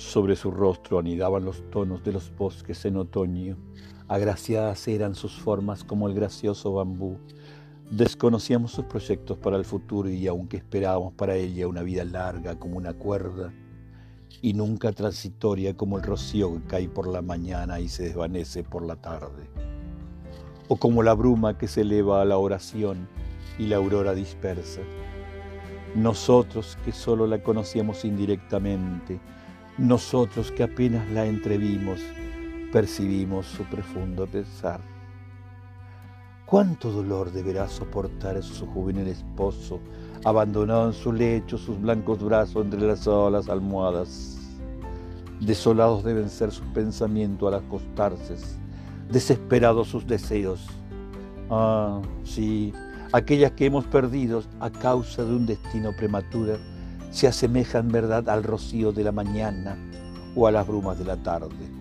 Sobre su rostro anidaban los tonos de los bosques en otoño. Agraciadas eran sus formas como el gracioso bambú. Desconocíamos sus proyectos para el futuro y aunque esperábamos para ella una vida larga como una cuerda y nunca transitoria como el rocío que cae por la mañana y se desvanece por la tarde, o como la bruma que se eleva a la oración y la aurora dispersa. Nosotros que solo la conocíamos indirectamente, nosotros que apenas la entrevimos, percibimos su profundo pesar. ¿Cuánto dolor deberá soportar su juvenil esposo, abandonado en su lecho, sus blancos brazos entrelazados a las almohadas? Desolados deben ser sus pensamientos al acostarse, desesperados sus deseos. Ah, sí, aquellas que hemos perdido a causa de un destino prematuro se asemejan, verdad, al rocío de la mañana o a las brumas de la tarde.